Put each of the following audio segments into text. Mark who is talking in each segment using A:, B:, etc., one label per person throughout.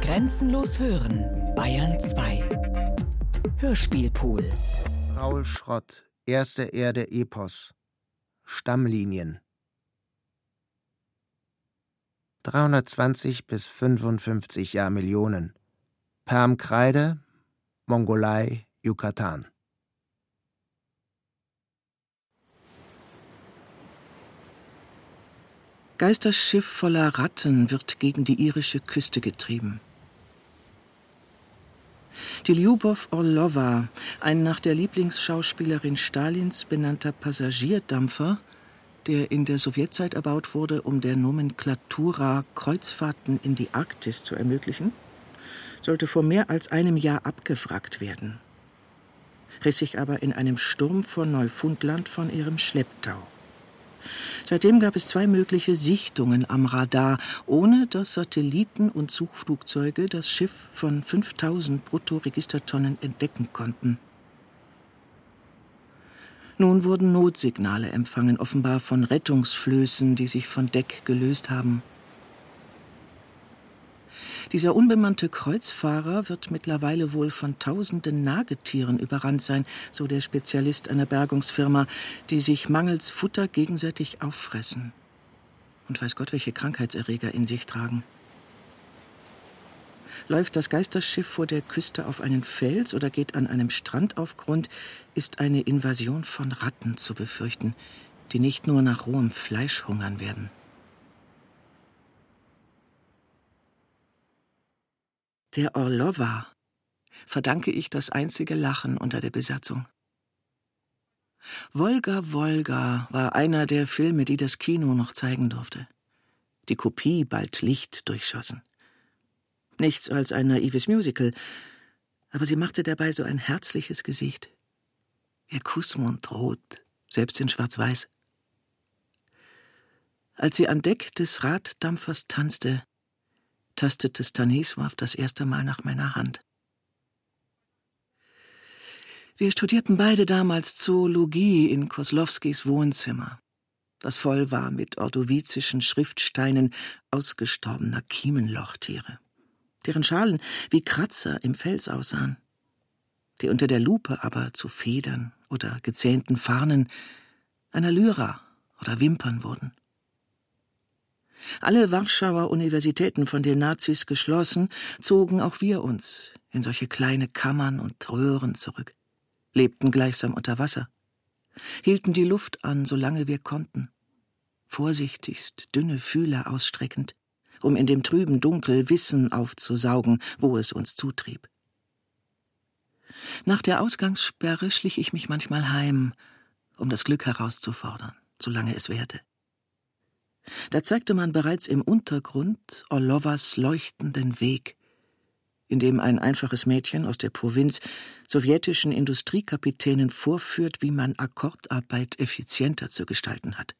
A: Grenzenlos hören, Bayern 2. Hörspielpool.
B: Raul Schrott, Erste Erde Epos. Stammlinien. 320 bis 55 Jahrmillionen. Perm Kreide, Mongolei, Yucatan.
C: Geisterschiff voller Ratten wird gegen die irische Küste getrieben. Die Lyubov Orlova, ein nach der Lieblingsschauspielerin Stalins benannter Passagierdampfer, der in der Sowjetzeit erbaut wurde, um der Nomenklatura Kreuzfahrten in die Arktis zu ermöglichen, sollte vor mehr als einem Jahr abgewrackt werden, riss sich aber in einem Sturm vor Neufundland von ihrem Schlepptau. Seitdem gab es zwei mögliche Sichtungen am Radar, ohne dass Satelliten und Suchflugzeuge das Schiff von 5000 Bruttoregistertonnen entdecken konnten. Nun wurden Notsignale empfangen, offenbar von Rettungsflößen, die sich von Deck gelöst haben. Dieser unbemannte Kreuzfahrer wird mittlerweile wohl von tausenden Nagetieren überrannt sein, so der Spezialist einer Bergungsfirma, die sich mangels Futter gegenseitig auffressen. Und weiß Gott, welche Krankheitserreger in sich tragen. Läuft das Geisterschiff vor der Küste auf einen Fels oder geht an einem Strand auf Grund, ist eine Invasion von Ratten zu befürchten, die nicht nur nach rohem Fleisch hungern werden. Der Orlova verdanke ich das einzige Lachen unter der Besatzung. Wolga Wolga war einer der Filme, die das Kino noch zeigen durfte. Die Kopie bald Licht durchschossen. Nichts als ein naives Musical, aber sie machte dabei so ein herzliches Gesicht. Ihr Kussmund rot, selbst in Schwarz-Weiß. Als sie an Deck des Raddampfers tanzte, tastete Stanisław das erste Mal nach meiner Hand. Wir studierten beide damals Zoologie in Koslowskis Wohnzimmer, das voll war mit ordovizischen Schriftsteinen ausgestorbener Kiemenlochtiere, deren Schalen wie Kratzer im Fels aussahen, die unter der Lupe aber zu Federn oder gezähnten Farnen einer Lyra oder Wimpern wurden. Alle Warschauer Universitäten von den Nazis geschlossen, zogen auch wir uns in solche kleine Kammern und Röhren zurück, lebten gleichsam unter Wasser, hielten die Luft an, solange wir konnten, vorsichtigst dünne Fühler ausstreckend, um in dem trüben Dunkel Wissen aufzusaugen, wo es uns zutrieb. Nach der Ausgangssperre schlich ich mich manchmal heim, um das Glück herauszufordern, solange es währte. Da zeigte man bereits im Untergrund Orlovas leuchtenden Weg, in dem ein einfaches Mädchen aus der Provinz sowjetischen Industriekapitänen vorführt, wie man Akkordarbeit effizienter zu gestalten hat.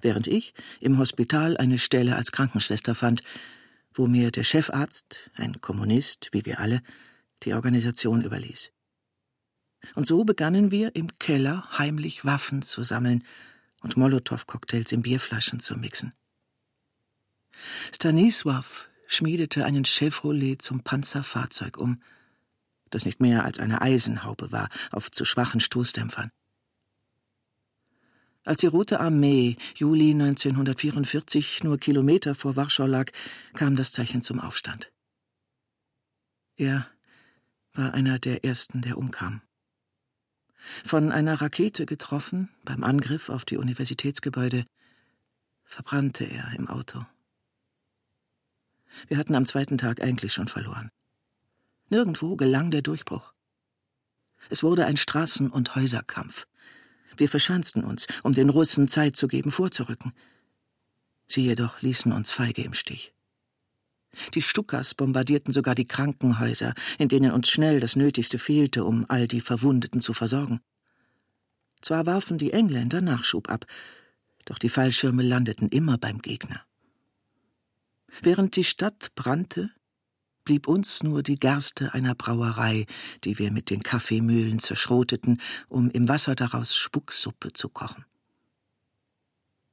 C: Während ich im Hospital eine Stelle als Krankenschwester fand, wo mir der Chefarzt, ein Kommunist wie wir alle, die Organisation überließ. Und so begannen wir im Keller heimlich Waffen zu sammeln und Molotow-Cocktails in Bierflaschen zu mixen. Stanisław schmiedete einen Chevrolet zum Panzerfahrzeug um, das nicht mehr als eine Eisenhaube war, auf zu schwachen Stoßdämpfern. Als die Rote Armee Juli 1944 nur Kilometer vor Warschau lag, kam das Zeichen zum Aufstand. Er war einer der ersten, der umkam. Von einer Rakete getroffen beim Angriff auf die Universitätsgebäude, verbrannte er im Auto. Wir hatten am zweiten Tag eigentlich schon verloren. Nirgendwo gelang der Durchbruch. Es wurde ein Straßen- und Häuserkampf. Wir verschanzten uns, um den Russen Zeit zu geben, vorzurücken. Sie jedoch ließen uns feige im Stich. Die Stukas bombardierten sogar die Krankenhäuser, in denen uns schnell das Nötigste fehlte, um all die Verwundeten zu versorgen. Zwar warfen die Engländer Nachschub ab, doch die Fallschirme landeten immer beim Gegner. Während die Stadt brannte, blieb uns nur die Gerste einer Brauerei, die wir mit den Kaffeemühlen zerschroteten, um im Wasser daraus Spucksuppe zu kochen.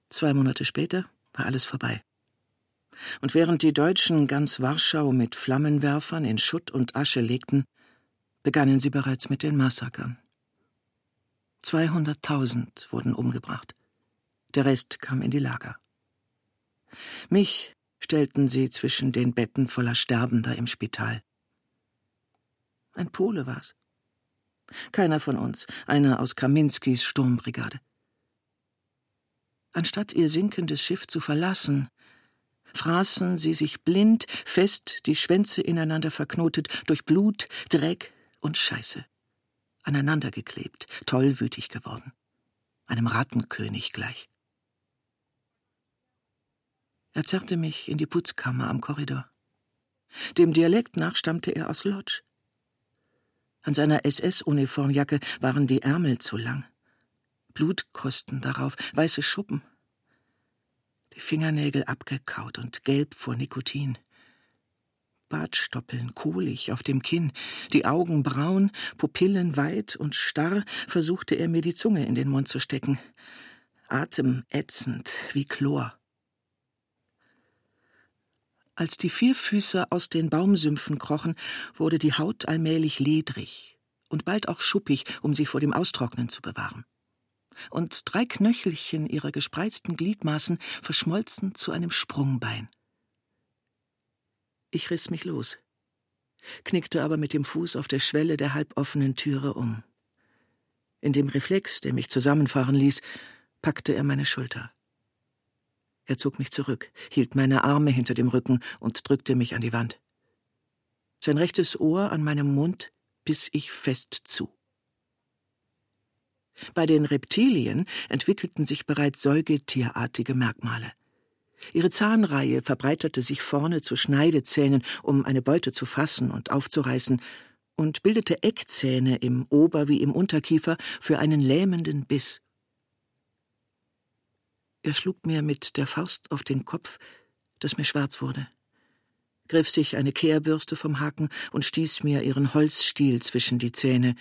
C: Zwei Monate später war alles vorbei. Und während die Deutschen ganz Warschau mit Flammenwerfern in Schutt und Asche legten, begannen sie bereits mit den Massakern. 200.000 wurden umgebracht. Der Rest kam in die Lager. Mich stellten sie zwischen den Betten voller Sterbender im Spital. Ein Pole war's. Keiner von uns, einer aus Kaminskis Sturmbrigade. Anstatt ihr sinkendes Schiff zu verlassen, fraßen sie sich blind, fest, die Schwänze ineinander verknotet, durch Blut, Dreck und Scheiße. Aneinandergeklebt, tollwütig geworden. Einem Rattenkönig gleich. Er zerrte mich in die Putzkammer am Korridor. Dem Dialekt nach stammte er aus Lodz. An seiner SS-Uniformjacke waren die Ärmel zu lang. Blutkosten darauf, weiße Schuppen. Die Fingernägel abgekaut und gelb vor Nikotin. Bartstoppeln kohlig auf dem Kinn, die Augen braun, Pupillen weit und starr, versuchte er mir die Zunge in den Mund zu stecken. Atem ätzend wie Chlor. Als die Vierfüßer aus den Baumsümpfen krochen, wurde die Haut allmählich ledrig und bald auch schuppig, um sie vor dem Austrocknen zu bewahren. Und drei Knöchelchen ihrer gespreizten Gliedmaßen verschmolzen zu einem Sprungbein. Ich riss mich los, knickte aber mit dem Fuß auf der Schwelle der halboffenen Türe um. In dem Reflex, der mich zusammenfahren ließ, packte er meine Schulter. Er zog mich zurück, hielt meine Arme hinter dem Rücken und drückte mich an die Wand. Sein rechtes Ohr an meinem Mund biss ich fest zu. Bei den Reptilien entwickelten sich bereits säugetierartige Merkmale. Ihre Zahnreihe verbreiterte sich vorne zu Schneidezähnen, um eine Beute zu fassen und aufzureißen, und bildete Eckzähne im Ober- wie im Unterkiefer für einen lähmenden Biss. Er schlug mir mit der Faust auf den Kopf, dass mir schwarz wurde, griff sich eine Kehrbürste vom Haken und stieß mir ihren Holzstiel zwischen die Zähne,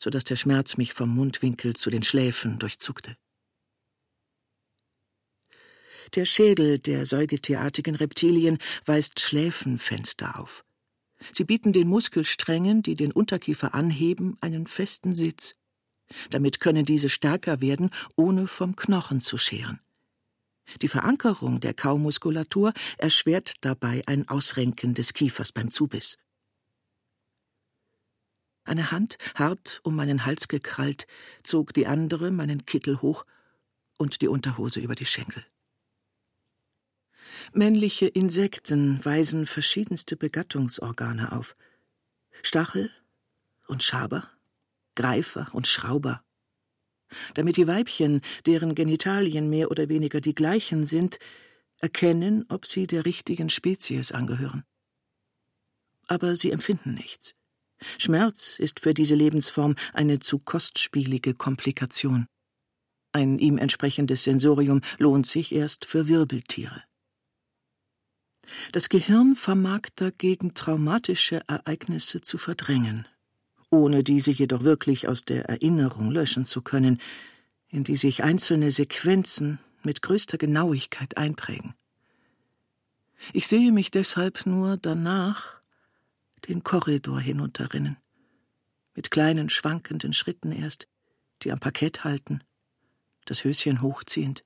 C: so dass der Schmerz mich vom Mundwinkel zu den Schläfen durchzuckte. Der Schädel der säugetierartigen Reptilien weist Schläfenfenster auf. Sie bieten den Muskelsträngen, die den Unterkiefer anheben, einen festen Sitz. Damit können diese stärker werden, ohne vom Knochen zu scheren. Die Verankerung der Kaumuskulatur erschwert dabei ein Ausrenken des Kiefers beim Zubiss. Eine Hand, hart um meinen Hals gekrallt, zog die andere meinen Kittel hoch und die Unterhose über die Schenkel. Männliche Insekten weisen verschiedenste Begattungsorgane auf. Stachel und Schaber, Greifer und Schrauber, damit die Weibchen, deren Genitalien mehr oder weniger die gleichen sind, erkennen, ob sie der richtigen Spezies angehören. Aber sie empfinden nichts. Schmerz ist für diese Lebensform eine zu kostspielige Komplikation. Ein ihm entsprechendes Sensorium lohnt sich erst für Wirbeltiere. Das Gehirn vermag dagegen traumatische Ereignisse zu verdrängen ohne diese jedoch wirklich aus der Erinnerung löschen zu können, in die sich einzelne Sequenzen mit größter Genauigkeit einprägen. Ich sehe mich deshalb nur danach den Korridor hinunterrinnen, mit kleinen schwankenden Schritten erst, die am Parkett halten, das Höschen hochziehend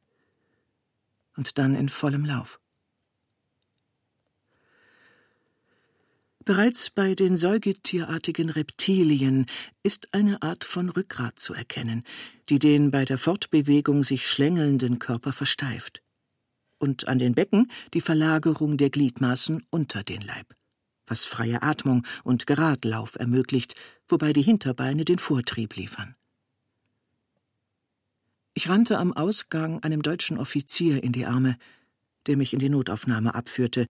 C: und dann in vollem Lauf. Bereits bei den säugetierartigen Reptilien ist eine Art von Rückgrat zu erkennen, die den bei der Fortbewegung sich schlängelnden Körper versteift. Und an den Becken die Verlagerung der Gliedmaßen unter den Leib, was freie Atmung und Geradlauf ermöglicht, wobei die Hinterbeine den Vortrieb liefern. Ich rannte am Ausgang einem deutschen Offizier in die Arme, der mich in die Notaufnahme abführte,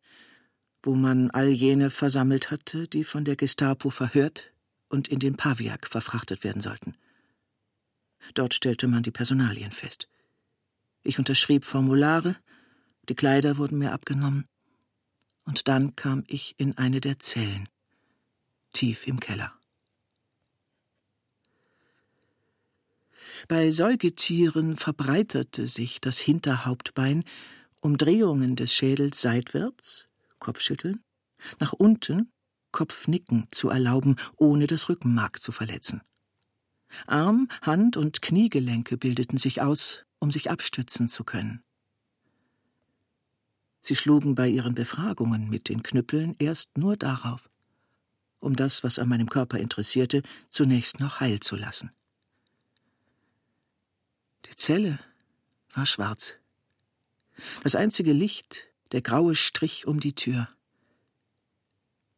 C: wo man all jene versammelt hatte, die von der Gestapo verhört und in den Paviak verfrachtet werden sollten. Dort stellte man die Personalien fest. Ich unterschrieb Formulare, die Kleider wurden mir abgenommen, und dann kam ich in eine der Zellen, tief im Keller. Bei Säugetieren verbreiterte sich das Hinterhauptbein Umdrehungen des Schädels seitwärts, Kopfschütteln, nach unten, Kopfnicken zu erlauben, ohne das Rückenmark zu verletzen. Arm, Hand und Kniegelenke bildeten sich aus, um sich abstützen zu können. Sie schlugen bei ihren Befragungen mit den Knüppeln erst nur darauf, um das, was an meinem Körper interessierte, zunächst noch heil zu lassen. Die Zelle war schwarz. Das einzige Licht, der graue Strich um die Tür.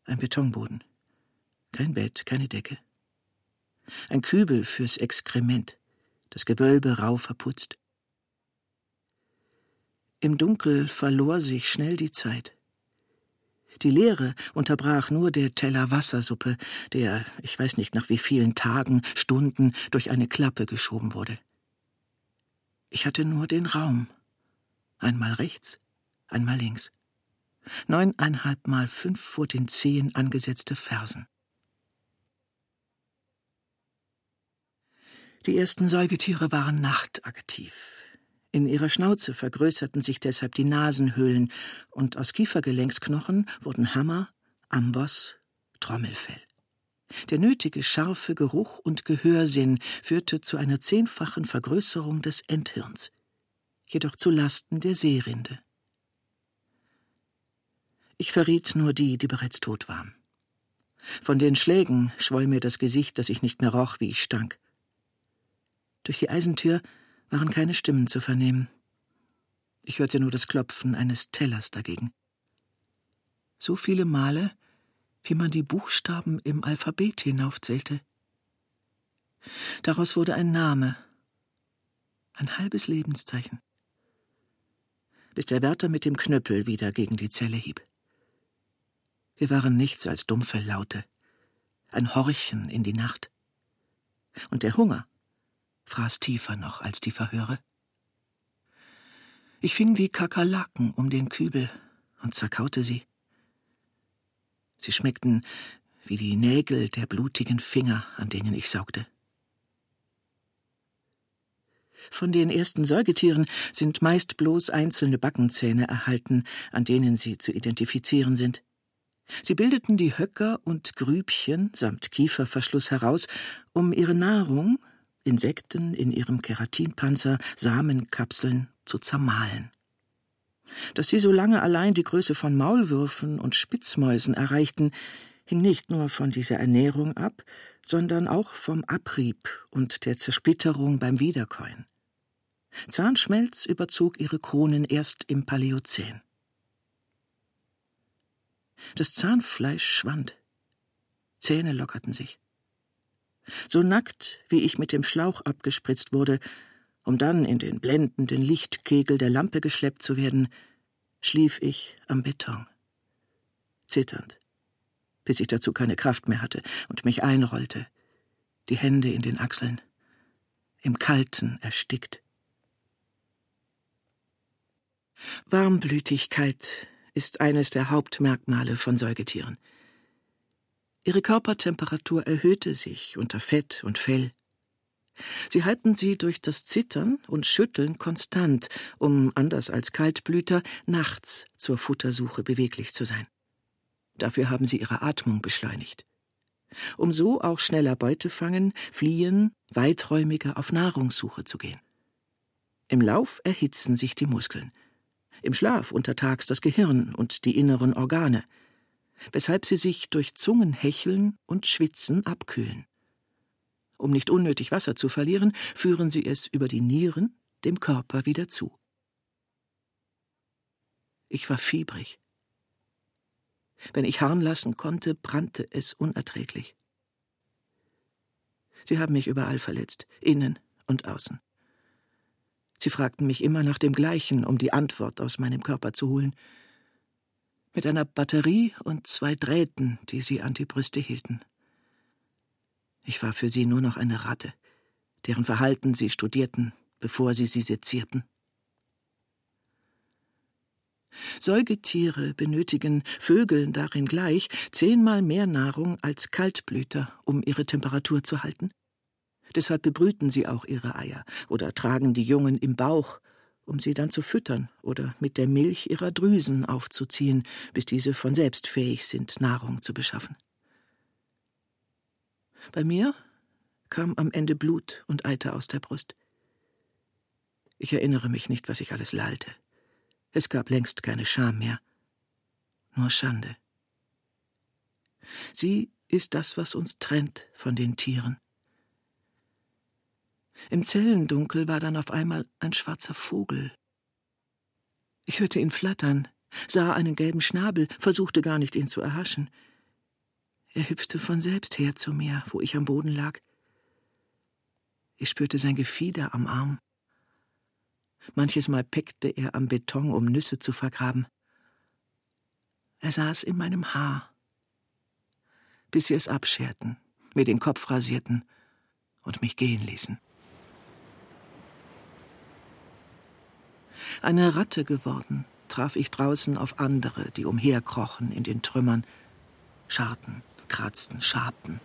C: Ein Betonboden. Kein Bett, keine Decke. Ein Kübel fürs Exkrement, das Gewölbe rau verputzt. Im Dunkel verlor sich schnell die Zeit. Die Leere unterbrach nur der Teller Wassersuppe, der, ich weiß nicht nach wie vielen Tagen, Stunden, durch eine Klappe geschoben wurde. Ich hatte nur den Raum. Einmal rechts, einmal links. Neuneinhalb mal fünf vor den Zehen angesetzte Fersen. Die ersten Säugetiere waren nachtaktiv. In ihrer Schnauze vergrößerten sich deshalb die Nasenhöhlen, und aus Kiefergelenksknochen wurden Hammer, Amboss, Trommelfell. Der nötige scharfe Geruch und Gehörsinn führte zu einer zehnfachen Vergrößerung des Endhirns, jedoch zu Lasten der Seerinde. Ich verriet nur die, die bereits tot waren. Von den Schlägen schwoll mir das Gesicht, dass ich nicht mehr roch, wie ich stank. Durch die Eisentür waren keine Stimmen zu vernehmen. Ich hörte nur das Klopfen eines Tellers dagegen. So viele Male, wie man die Buchstaben im Alphabet hinaufzählte. Daraus wurde ein Name, ein halbes Lebenszeichen, bis der Wärter mit dem Knüppel wieder gegen die Zelle hieb. Wir waren nichts als dumpfe Laute, ein Horchen in die Nacht. Und der Hunger fraß tiefer noch als die Verhöre. Ich fing die Kakerlaken um den Kübel und zerkaute sie. Sie schmeckten wie die Nägel der blutigen Finger, an denen ich saugte. Von den ersten Säugetieren sind meist bloß einzelne Backenzähne erhalten, an denen sie zu identifizieren sind. Sie bildeten die Höcker und Grübchen samt Kieferverschluss heraus, um ihre Nahrung, Insekten in ihrem Keratinpanzer, Samenkapseln, zu zermahlen. Dass sie so lange allein die Größe von Maulwürfen und Spitzmäusen erreichten, hing nicht nur von dieser Ernährung ab, sondern auch vom Abrieb und der Zersplitterung beim Wiederkäuen. Zahnschmelz überzog ihre Kronen erst im Paläozän. Das Zahnfleisch schwand. Zähne lockerten sich. So nackt, wie ich mit dem Schlauch abgespritzt wurde, um dann in den blendenden Lichtkegel der Lampe geschleppt zu werden, schlief ich am Beton. Zitternd, bis ich dazu keine Kraft mehr hatte und mich einrollte, die Hände in den Achseln, im Kalten erstickt. Warmblütigkeit ist eines der Hauptmerkmale von Säugetieren. Ihre Körpertemperatur erhöhte sich unter Fett und Fell. Sie halten sie durch das Zittern und Schütteln konstant, um, anders als Kaltblüter, nachts zur Futtersuche beweglich zu sein. Dafür haben sie ihre Atmung beschleunigt. Um so auch schneller Beute fangen, fliehen, weiträumiger auf Nahrungssuche zu gehen. Im Lauf erhitzen sich die Muskeln, im Schlaf untertags das Gehirn und die inneren Organe, weshalb sie sich durch Zungenhecheln und Schwitzen abkühlen. Um nicht unnötig Wasser zu verlieren, führen sie es über die Nieren dem Körper wieder zu. Ich war fiebrig. Wenn ich Harn lassen konnte, brannte es unerträglich. Sie haben mich überall verletzt, innen und außen. Sie fragten mich immer nach dem Gleichen, um die Antwort aus meinem Körper zu holen. Mit einer Batterie und zwei Drähten, die sie an die Brüste hielten. Ich war für sie nur noch eine Ratte, deren Verhalten sie studierten, bevor sie sie sezierten. Säugetiere benötigen Vögeln darin gleich zehnmal mehr Nahrung als Kaltblüter, um ihre Temperatur zu halten. Deshalb bebrüten sie auch ihre Eier oder tragen die Jungen im Bauch, um sie dann zu füttern oder mit der Milch ihrer Drüsen aufzuziehen, bis diese von selbst fähig sind, Nahrung zu beschaffen. Bei mir kam am Ende Blut und Eiter aus der Brust. Ich erinnere mich nicht, was ich alles lallte. Es gab längst keine Scham mehr, nur Schande. Sie ist das, was uns trennt von den Tieren. Im Zellendunkel war dann auf einmal ein schwarzer Vogel. Ich hörte ihn flattern, sah einen gelben Schnabel, versuchte gar nicht, ihn zu erhaschen. Er hüpfte von selbst her zu mir, wo ich am Boden lag. Ich spürte sein Gefieder am Arm. Manches Mal peckte er am Beton, um Nüsse zu vergraben. Er saß in meinem Haar, bis sie es abscherten, mir den Kopf rasierten und mich gehen ließen. Eine Ratte geworden, traf ich draußen auf andere, die umherkrochen in den Trümmern, scharten, kratzten, schabten,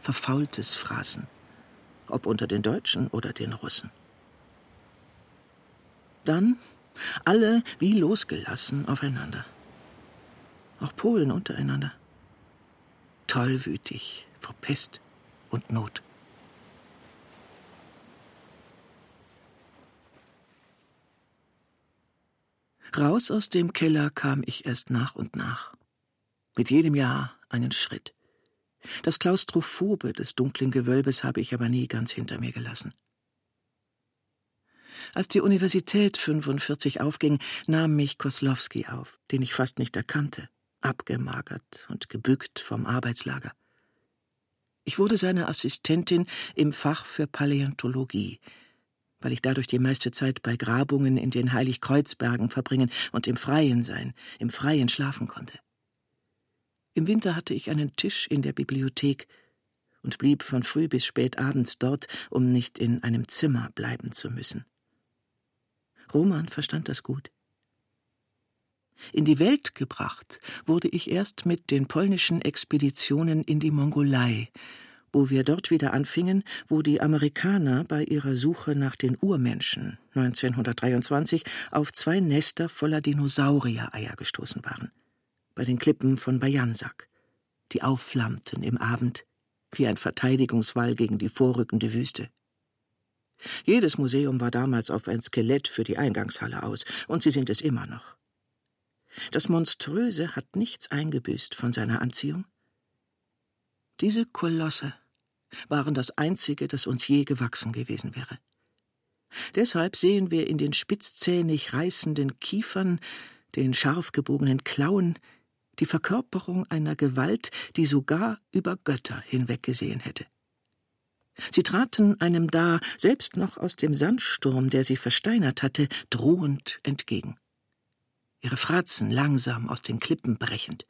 C: verfaultes fraßen, ob unter den Deutschen oder den Russen. Dann alle wie losgelassen aufeinander. Auch Polen untereinander. Tollwütig vor Pest und Not. Raus aus dem Keller kam ich erst nach und nach. Mit jedem Jahr einen Schritt. Das Klaustrophobe des dunklen Gewölbes habe ich aber nie ganz hinter mir gelassen. Als die Universität 45 aufging, nahm mich Koslowski auf, den ich fast nicht erkannte, abgemagert und gebückt vom Arbeitslager. Ich wurde seine Assistentin im Fach für Paläontologie, weil ich dadurch die meiste Zeit bei Grabungen in den Heiligkreuzbergen verbringen und im Freien sein, im Freien schlafen konnte. Im Winter hatte ich einen Tisch in der Bibliothek und blieb von früh bis spät abends dort, um nicht in einem Zimmer bleiben zu müssen. Roman verstand das gut. In die Welt gebracht wurde ich erst mit den polnischen Expeditionen in die Mongolei, wo wir dort wieder anfingen, wo die Amerikaner bei ihrer Suche nach den Urmenschen 1923 auf zwei Nester voller Dinosaurier-Eier gestoßen waren. Bei den Klippen von Bajansak, die aufflammten im Abend wie ein Verteidigungswall gegen die vorrückende Wüste. Jedes Museum war damals auf ein Skelett für die Eingangshalle aus, und sie sind es immer noch. Das Monströse hat nichts eingebüßt von seiner Anziehung. Diese Kolosse waren das einzige, das uns je gewachsen gewesen wäre. Deshalb sehen wir in den spitzzähnig reißenden Kiefern, den scharf gebogenen Klauen, die Verkörperung einer Gewalt, die sogar über Götter hinweggesehen hätte. Sie traten einem da, selbst noch aus dem Sandsturm, der sie versteinert hatte, drohend entgegen. Ihre Fratzen langsam aus den Klippen brechend,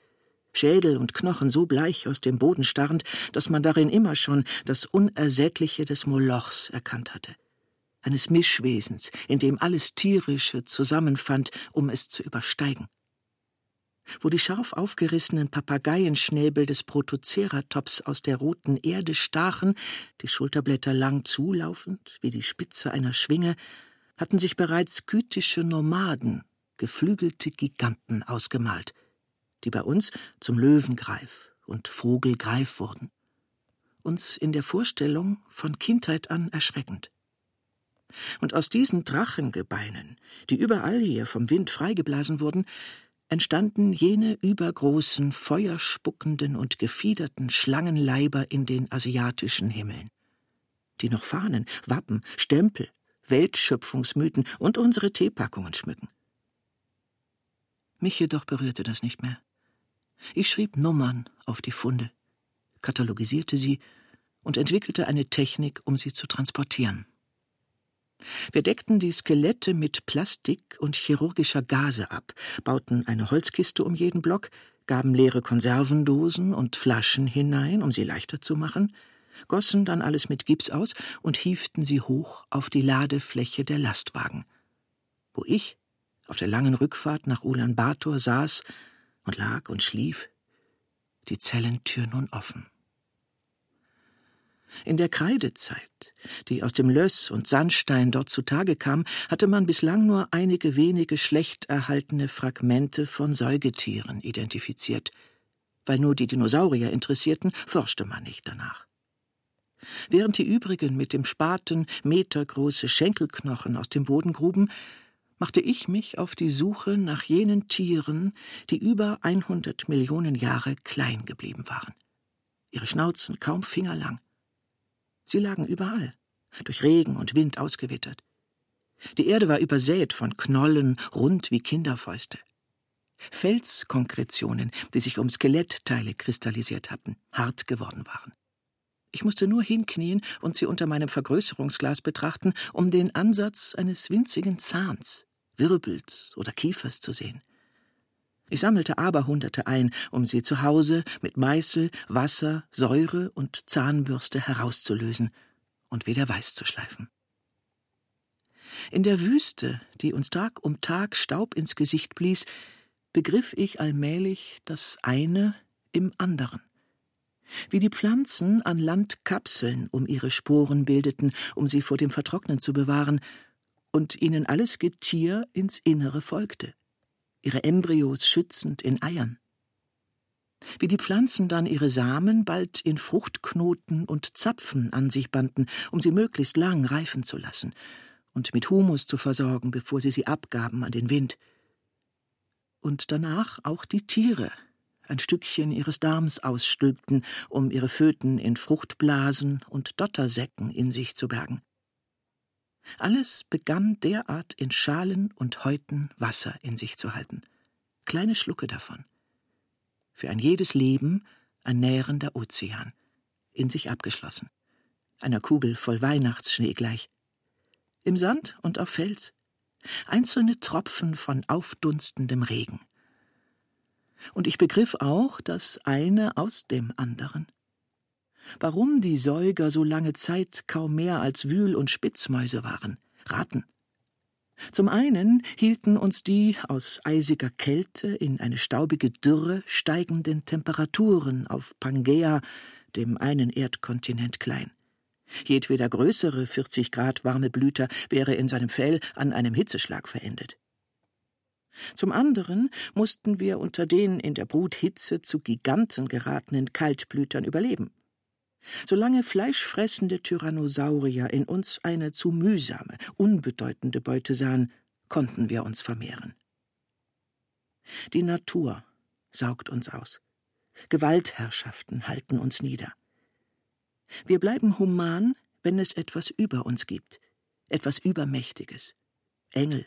C: Schädel und Knochen so bleich aus dem Boden starrend, dass man darin immer schon das Unersättliche des Molochs erkannt hatte. Eines Mischwesens, in dem alles Tierische zusammenfand, um es zu übersteigen. Wo die scharf aufgerissenen Papageienschnäbel des Protoceratops aus der roten Erde stachen, die Schulterblätter lang zulaufend, wie die Spitze einer Schwinge, hatten sich bereits skytische Nomaden, geflügelte Giganten ausgemalt, die bei uns zum Löwengreif und Vogelgreif wurden. Uns in der Vorstellung von Kindheit an erschreckend. Und aus diesen Drachengebeinen, die überall hier vom Wind freigeblasen wurden, entstanden jene übergroßen, feuerspuckenden und gefiederten Schlangenleiber in den asiatischen Himmeln, die noch Fahnen, Wappen, Stempel, Weltschöpfungsmythen und unsere Teepackungen schmücken. Mich jedoch berührte das nicht mehr. Ich schrieb Nummern auf die Funde, katalogisierte sie und entwickelte eine Technik, um sie zu transportieren. Wir deckten die Skelette mit Plastik und chirurgischer Gase ab, bauten eine Holzkiste um jeden Block, gaben leere Konservendosen und Flaschen hinein, um sie leichter zu machen, gossen dann alles mit Gips aus und hieften sie hoch auf die Ladefläche der Lastwagen, wo ich auf der langen Rückfahrt nach Ulaanbaatar saß und lag und schlief, die Zellentür nun offen. In der Kreidezeit, die aus dem Löss und Sandstein dort zutage kam, hatte man bislang nur einige wenige schlecht erhaltene Fragmente von Säugetieren identifiziert. Weil nur die Dinosaurier interessierten, forschte man nicht danach. Während die übrigen mit dem Spaten metergroße Schenkelknochen aus dem Boden gruben, machte ich mich auf die Suche nach jenen Tieren, die über 100 Millionen Jahre klein geblieben waren. Ihre Schnauzen kaum fingerlang. Sie lagen überall, durch Regen und Wind ausgewittert. Die Erde war übersät von Knollen, rund wie Kinderfäuste. Felskonkretionen, die sich um Skelettteile kristallisiert hatten, hart geworden waren. Ich musste nur hinknien und sie unter meinem Vergrößerungsglas betrachten, um den Ansatz eines winzigen Zahns Wirbels oder Kiefers zu sehen. Ich sammelte Aberhunderte ein, um sie zu Hause mit Meißel, Wasser, Säure und Zahnbürste herauszulösen und wieder weiß zu schleifen. In der Wüste, die uns Tag um Tag Staub ins Gesicht blies, begriff ich allmählich das eine im anderen. Wie die Pflanzen an Land Kapseln um ihre Sporen bildeten, um sie vor dem Vertrocknen zu bewahren, und ihnen alles Getier ins Innere folgte, ihre Embryos schützend in Eiern. Wie die Pflanzen dann ihre Samen bald in Fruchtknoten und Zapfen an sich banden, um sie möglichst lang reifen zu lassen und mit Humus zu versorgen, bevor sie sie abgaben an den Wind. Und danach auch die Tiere ein Stückchen ihres Darms ausstülpten, um ihre Föten in Fruchtblasen und Dottersäcken in sich zu bergen. Alles begann derart in Schalen und Häuten Wasser in sich zu halten. Kleine Schlucke davon. Für ein jedes Leben ein nährender Ozean, in sich abgeschlossen. Einer Kugel voll Weihnachtsschnee gleich. Im Sand und auf Fels. Einzelne Tropfen von aufdunstendem Regen. Und ich begriff auch das eine aus dem anderen. Warum die Säuger so lange Zeit kaum mehr als Wühl- und Spitzmäuse waren? Raten. Zum einen hielten uns die aus eisiger Kälte in eine staubige Dürre steigenden Temperaturen auf Pangea, dem einen Erdkontinent, klein. Jedweder größere 40 Grad warme Blüter wäre in seinem Fell an einem Hitzeschlag verendet. Zum anderen mussten wir unter den in der Bruthitze zu Giganten geratenen Kaltblütern überleben. Solange fleischfressende Tyrannosaurier in uns eine zu mühsame, unbedeutende Beute sahen, konnten wir uns vermehren. Die Natur saugt uns aus. Gewaltherrschaften halten uns nieder. Wir bleiben human, wenn es etwas über uns gibt, etwas Übermächtiges. Engel,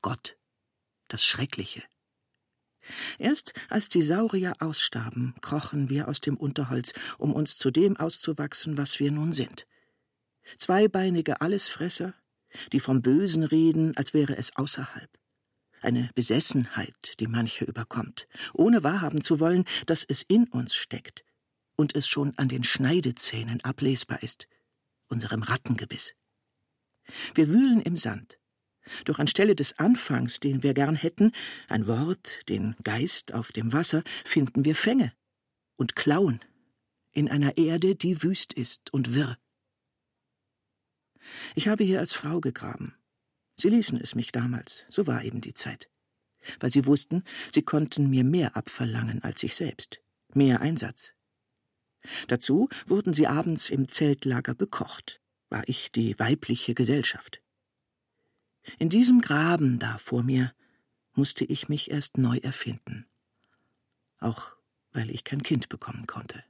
C: Gott, das Schreckliche. Erst als die Saurier ausstarben, krochen wir aus dem Unterholz, um uns zu dem auszuwachsen, was wir nun sind. Zweibeinige Allesfresser, die vom Bösen reden, als wäre es außerhalb. Eine Besessenheit, die manche überkommt, ohne wahrhaben zu wollen, dass es in uns steckt und es schon an den Schneidezähnen ablesbar ist, unserem Rattengebiss. Wir wühlen im Sand, doch anstelle des Anfangs, den wir gern hätten, ein Wort, den Geist auf dem Wasser, finden wir Fänge und Klauen in einer Erde, die wüst ist und wirr. Ich habe hier als Frau gegraben. Sie ließen es mich damals, so war eben die Zeit. Weil sie wussten, sie konnten mir mehr abverlangen als ich selbst, mehr Einsatz. Dazu wurden sie abends im Zeltlager bekocht, war ich die weibliche Gesellschaft. In diesem Graben da vor mir musste ich mich erst neu erfinden, auch weil ich kein Kind bekommen konnte.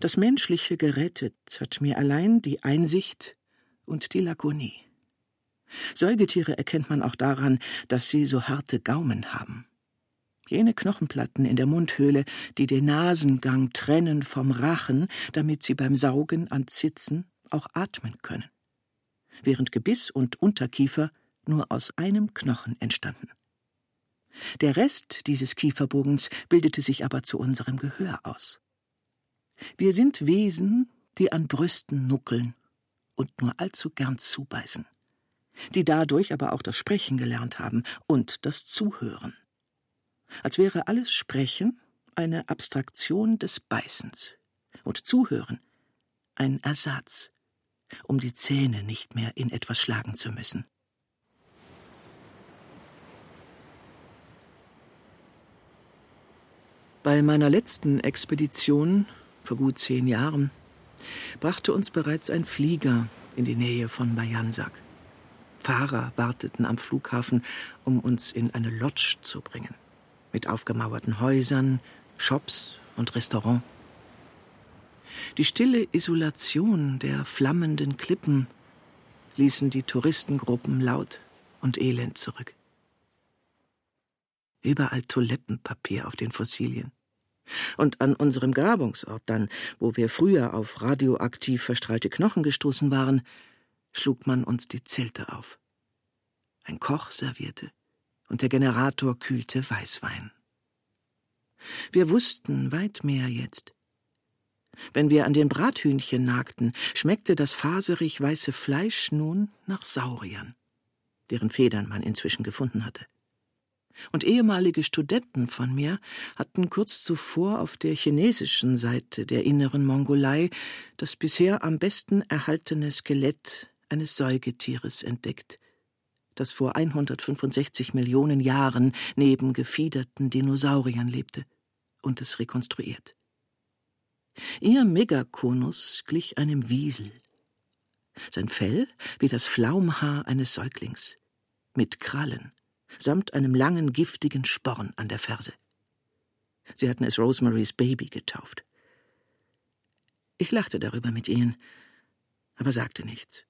C: Das Menschliche gerettet hat mir allein die Einsicht und die Lakonie. Säugetiere erkennt man auch daran, dass sie so harte Gaumen haben. Jene Knochenplatten in der Mundhöhle, die den Nasengang trennen vom Rachen, damit sie beim Saugen an Zitzen auch atmen können während Gebiss und Unterkiefer nur aus einem Knochen entstanden. Der Rest dieses Kieferbogens bildete sich aber zu unserem Gehör aus. Wir sind Wesen, die an Brüsten nuckeln und nur allzu gern zubeißen, die dadurch aber auch das Sprechen gelernt haben und das Zuhören. Als wäre alles Sprechen eine Abstraktion des Beißens, und Zuhören ein Ersatz, um die Zähne nicht mehr in etwas schlagen zu müssen. Bei meiner letzten Expedition, vor gut zehn Jahren, brachte uns bereits ein Flieger in die Nähe von Bayansak. Fahrer warteten am Flughafen, um uns in eine Lodge zu bringen, mit aufgemauerten Häusern, Shops und Restaurant. Die stille Isolation der flammenden Klippen ließen die Touristengruppen laut und elend zurück. Überall Toilettenpapier auf den Fossilien. Und an unserem Grabungsort dann, wo wir früher auf radioaktiv verstrahlte Knochen gestoßen waren, schlug man uns die Zelte auf. Ein Koch servierte und der Generator kühlte Weißwein. Wir wussten weit mehr jetzt. Wenn wir an den Brathühnchen nagten, schmeckte das faserig weiße Fleisch nun nach Sauriern, deren Federn man inzwischen gefunden hatte. Und ehemalige Studenten von mir hatten kurz zuvor auf der chinesischen Seite der inneren Mongolei das bisher am besten erhaltene Skelett eines Säugetieres entdeckt, das vor 165 Millionen Jahren neben gefiederten Dinosauriern lebte und es rekonstruiert. Ihr Megakonus glich einem Wiesel. Sein Fell wie das Flaumhaar eines Säuglings, mit Krallen, samt einem langen, giftigen Sporn an der Ferse. Sie hatten es Rosemarys Baby getauft. Ich lachte darüber mit ihnen, aber sagte nichts.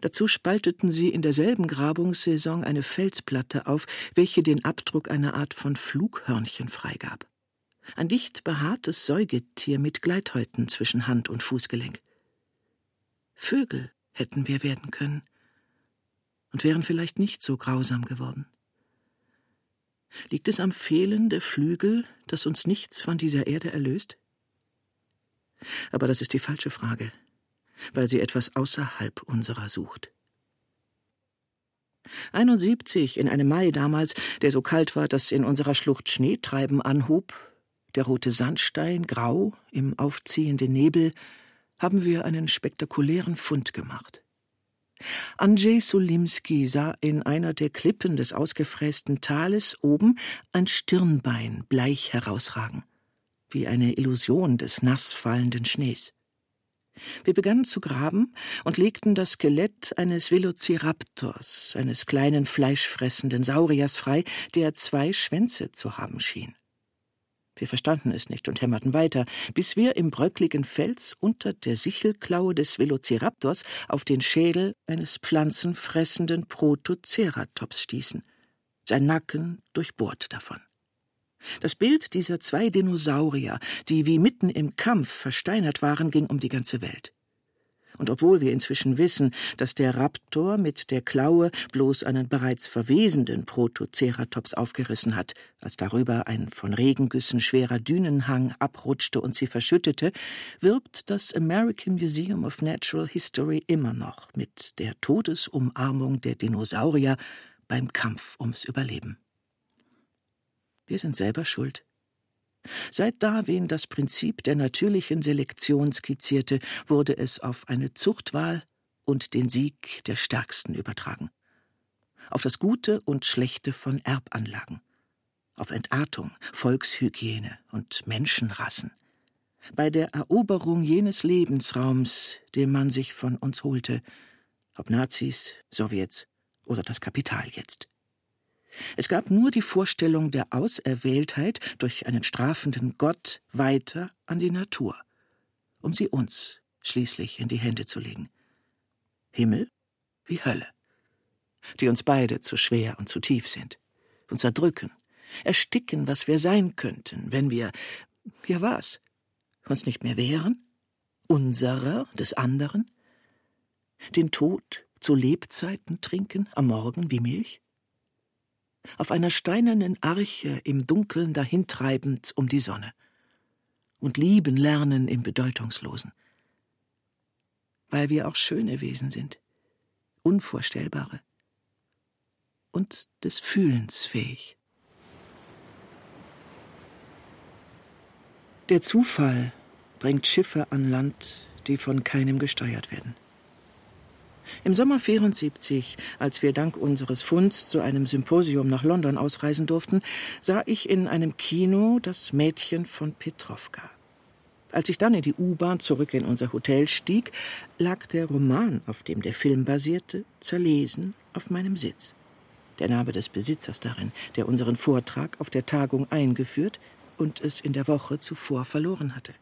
C: Dazu spalteten sie in derselben Grabungssaison eine Felsplatte auf, welche den Abdruck einer Art von Flughörnchen freigab. Ein dicht behaartes Säugetier mit Gleithäuten zwischen Hand und Fußgelenk. Vögel hätten wir werden können und wären vielleicht nicht so grausam geworden. Liegt es am Fehlen der Flügel, dass uns nichts von dieser Erde erlöst? Aber das ist die falsche Frage weil sie etwas außerhalb unserer sucht. 71 in einem Mai damals, der so kalt war, dass in unserer Schlucht Schneetreiben anhub, der rote Sandstein grau im aufziehenden Nebel, haben wir einen spektakulären Fund gemacht. Andrzej Sulimski sah in einer der Klippen des ausgefrästen Tales oben ein Stirnbein bleich herausragen, wie eine Illusion des nass fallenden Schnees. Wir begannen zu graben und legten das Skelett eines Velociraptors, eines kleinen fleischfressenden Sauriers frei, der zwei Schwänze zu haben schien. Wir verstanden es nicht und hämmerten weiter, bis wir im bröckligen Fels unter der Sichelklaue des Velociraptors auf den Schädel eines pflanzenfressenden Protoceratops stießen, sein Nacken durchbohrt davon. Das Bild dieser zwei Dinosaurier, die wie mitten im Kampf versteinert waren, ging um die ganze Welt. Und obwohl wir inzwischen wissen, dass der Raptor mit der Klaue bloß einen bereits verwesenden Protoceratops aufgerissen hat, als darüber ein von Regengüssen schwerer Dünenhang abrutschte und sie verschüttete, wirbt das American Museum of Natural History immer noch mit der Todesumarmung der Dinosaurier beim Kampf ums Überleben. Wir sind selber schuld. Seit Darwin das Prinzip der natürlichen Selektion skizzierte, wurde es auf eine Zuchtwahl und den Sieg der Stärksten übertragen. Auf das Gute und Schlechte von Erbanlagen. Auf Entartung, Volkshygiene und Menschenrassen. Bei der Eroberung jenes Lebensraums, den man sich von uns holte, ob Nazis, Sowjets oder das Kapital jetzt. Es gab nur die Vorstellung der Auserwähltheit durch einen strafenden Gott weiter an die Natur, um sie uns schließlich in die Hände zu legen. Himmel wie Hölle, die uns beide zu schwer und zu tief sind, uns erdrücken, ersticken, was wir sein könnten, wenn wir, ja was, uns nicht mehr wehren, unserer, des anderen, den Tod zu Lebzeiten trinken, am Morgen wie Milch? Auf einer steinernen Arche im Dunkeln dahintreibend um die Sonne und lieben lernen im Bedeutungslosen. Weil wir auch schöne Wesen sind, unvorstellbare und des Fühlens fähig. Der Zufall bringt Schiffe an Land, die von keinem gesteuert werden. Im Sommer 74, als wir dank unseres Funds zu einem Symposium nach London ausreisen durften, sah ich in einem Kino das Mädchen von Petrovka. Als ich dann in die U-Bahn zurück in unser Hotel stieg, lag der Roman, auf dem der Film basierte, zerlesen auf meinem Sitz. Der Name des Besitzers darin, der unseren Vortrag auf der Tagung eingeführt und es in der Woche zuvor verloren hatte.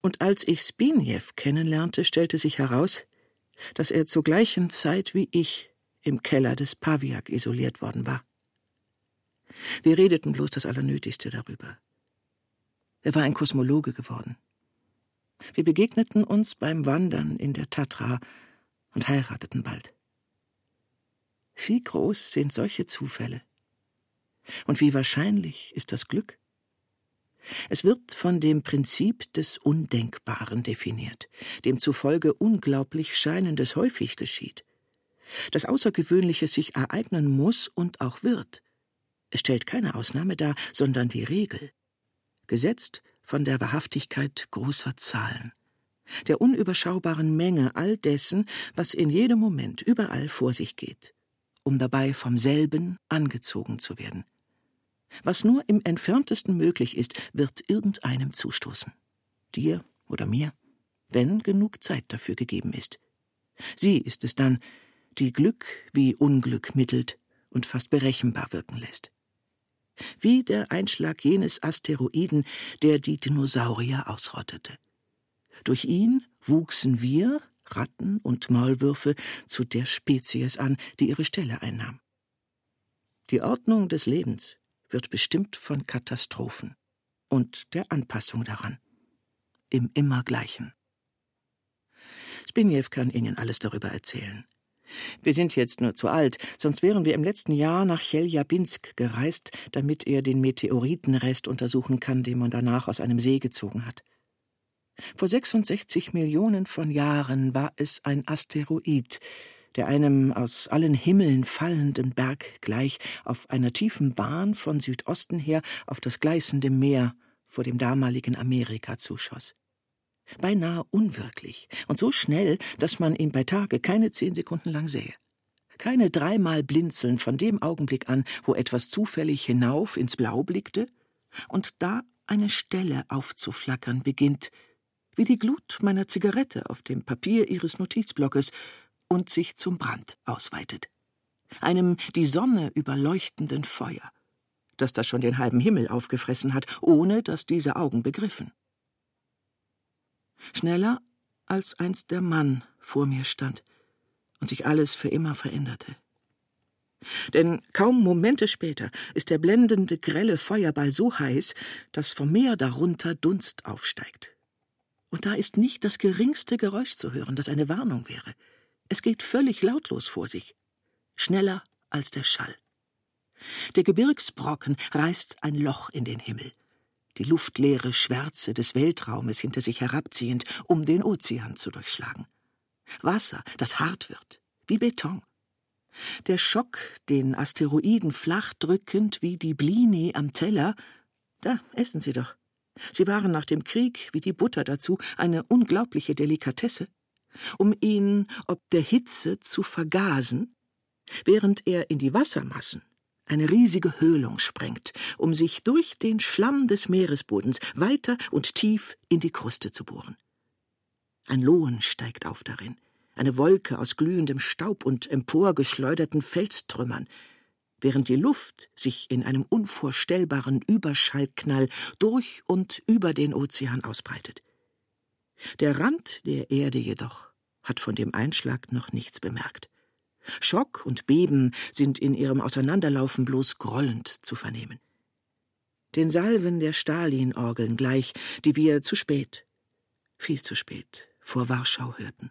C: Und als ich Spiniew kennenlernte, stellte sich heraus, dass er zur gleichen Zeit wie ich im Keller des Paviak isoliert worden war. Wir redeten bloß das Allernötigste darüber. Er war ein Kosmologe geworden. Wir begegneten uns beim Wandern in der Tatra und heirateten bald. Wie groß sind solche Zufälle? Und wie wahrscheinlich ist das Glück? Es wird von dem Prinzip des Undenkbaren definiert, demzufolge unglaublich Scheinendes häufig geschieht. Das Außergewöhnliche sich ereignen muss und auch wird. Es stellt keine Ausnahme dar, sondern die Regel. Gesetzt von der Wahrhaftigkeit großer Zahlen, der unüberschaubaren Menge all dessen, was in jedem Moment überall vor sich geht, um dabei vom selben angezogen zu werden. Was nur im entferntesten möglich ist, wird irgendeinem zustoßen. Dir oder mir, wenn genug Zeit dafür gegeben ist. Sie ist es dann, die Glück wie Unglück mittelt und fast berechenbar wirken lässt. Wie der Einschlag jenes Asteroiden, der die Dinosaurier ausrottete. Durch ihn wuchsen wir, Ratten und Maulwürfe, zu der Spezies an, die ihre Stelle einnahm. Die Ordnung des Lebens, wird bestimmt von Katastrophen und der Anpassung daran. Im Immergleichen. Spiniew kann Ihnen alles darüber erzählen. Wir sind jetzt nur zu alt, sonst wären wir im letzten Jahr nach Cheljabinsk gereist, damit er den Meteoritenrest untersuchen kann, den man danach aus einem See gezogen hat. Vor 66 Millionen von Jahren war es ein Asteroid, der einem aus allen Himmeln fallenden Berg gleich auf einer tiefen Bahn von Südosten her auf das gleißende Meer vor dem damaligen Amerika zuschoss. Beinahe unwirklich und so schnell, dass man ihn bei Tage keine zehn Sekunden lang sähe. Keine dreimal blinzeln von dem Augenblick an, wo etwas zufällig hinauf ins Blau blickte und da eine Stelle aufzuflackern beginnt, wie die Glut meiner Zigarette auf dem Papier ihres Notizblockes und sich zum Brand ausweitet. Einem die Sonne überleuchtenden Feuer, das da schon den halben Himmel aufgefressen hat, ohne dass diese Augen begriffen. Schneller als einst der Mann vor mir stand und sich alles für immer veränderte. Denn kaum Momente später ist der blendende, grelle Feuerball so heiß, dass vom Meer darunter Dunst aufsteigt. Und da ist nicht das geringste Geräusch zu hören, das eine Warnung wäre. Es geht völlig lautlos vor sich, schneller als der Schall. Der Gebirgsbrocken reißt ein Loch in den Himmel, die luftleere Schwärze des Weltraumes hinter sich herabziehend, um den Ozean zu durchschlagen. Wasser, das hart wird, wie Beton. Der Schock, den Asteroiden flach drückend wie die Blini am Teller, da essen sie doch. Sie waren nach dem Krieg, wie die Butter dazu, eine unglaubliche Delikatesse um ihn ob der Hitze zu vergasen, während er in die Wassermassen eine riesige Höhlung sprengt, um sich durch den Schlamm des Meeresbodens weiter und tief in die Kruste zu bohren. Ein Lohen steigt auf darin, eine Wolke aus glühendem Staub und emporgeschleuderten Felstrümmern, während die Luft sich in einem unvorstellbaren Überschallknall durch und über den Ozean ausbreitet. Der Rand der Erde jedoch hat von dem Einschlag noch nichts bemerkt. Schock und Beben sind in ihrem Auseinanderlaufen bloß grollend zu vernehmen. Den Salven der Stalin-Orgeln gleich, die wir zu spät, viel zu spät, vor Warschau hörten.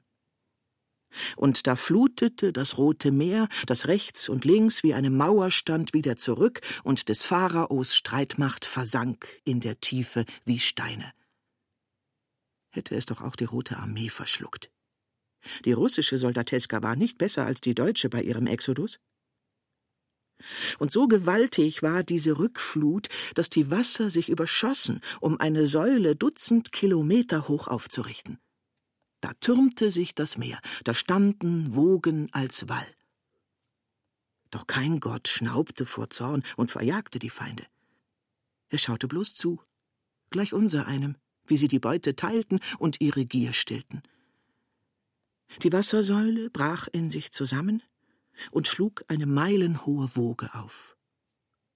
C: Und da flutete das Rote Meer, das rechts und links wie eine Mauer stand, wieder zurück, und des Pharaos Streitmacht versank in der Tiefe wie Steine hätte es doch auch die Rote Armee verschluckt. Die russische Soldateska war nicht besser als die deutsche bei ihrem Exodus. und so gewaltig war diese Rückflut, dass die Wasser sich überschossen, um eine Säule Dutzend Kilometer hoch aufzurichten. Da türmte sich das Meer, da standen Wogen als Wall. Doch kein Gott schnaubte vor Zorn und verjagte die Feinde. Er schaute bloß zu, gleich unser einem, wie sie die Beute teilten und ihre Gier stillten. Die Wassersäule brach in sich zusammen und schlug eine meilenhohe Woge auf.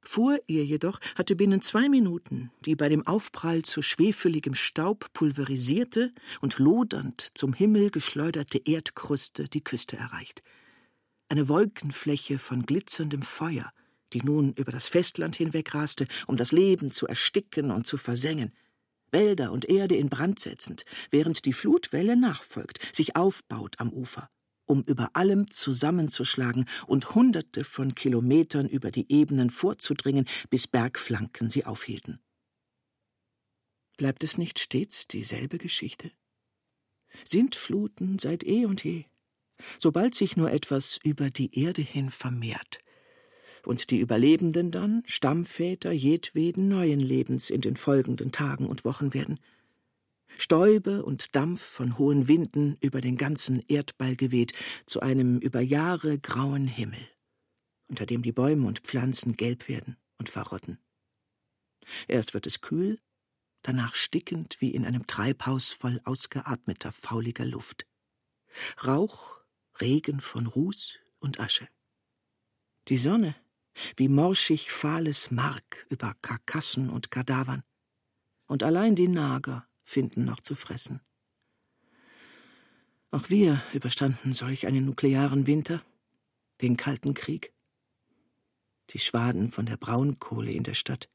C: Vor ihr jedoch hatte binnen zwei Minuten die bei dem Aufprall zu schwefeligem Staub pulverisierte und lodernd zum Himmel geschleuderte Erdkruste die Küste erreicht. Eine Wolkenfläche von glitzerndem Feuer, die nun über das Festland hinwegraste, um das Leben zu ersticken und zu versengen. Wälder und Erde in Brand setzend, während die Flutwelle nachfolgt, sich aufbaut am Ufer, um über allem zusammenzuschlagen und Hunderte von Kilometern über die Ebenen vorzudringen, bis Bergflanken sie aufhielten. Bleibt es nicht stets dieselbe Geschichte? Sind Fluten seit eh und je, sobald sich nur etwas über die Erde hin vermehrt, und die Überlebenden dann Stammväter jedweden neuen Lebens in den folgenden Tagen und Wochen werden. Stäube und Dampf von hohen Winden über den ganzen Erdball geweht zu einem über Jahre grauen Himmel, unter dem die Bäume und Pflanzen gelb werden und verrotten. Erst wird es kühl, danach stickend wie in einem Treibhaus voll ausgeatmeter, fauliger Luft. Rauch, Regen von Ruß und Asche. Die Sonne wie morschig fahles Mark über Karkassen und Kadavern. Und allein die Nager finden noch zu fressen. Auch wir überstanden solch einen nuklearen Winter, den Kalten Krieg. Die Schwaden von der Braunkohle in der Stadt.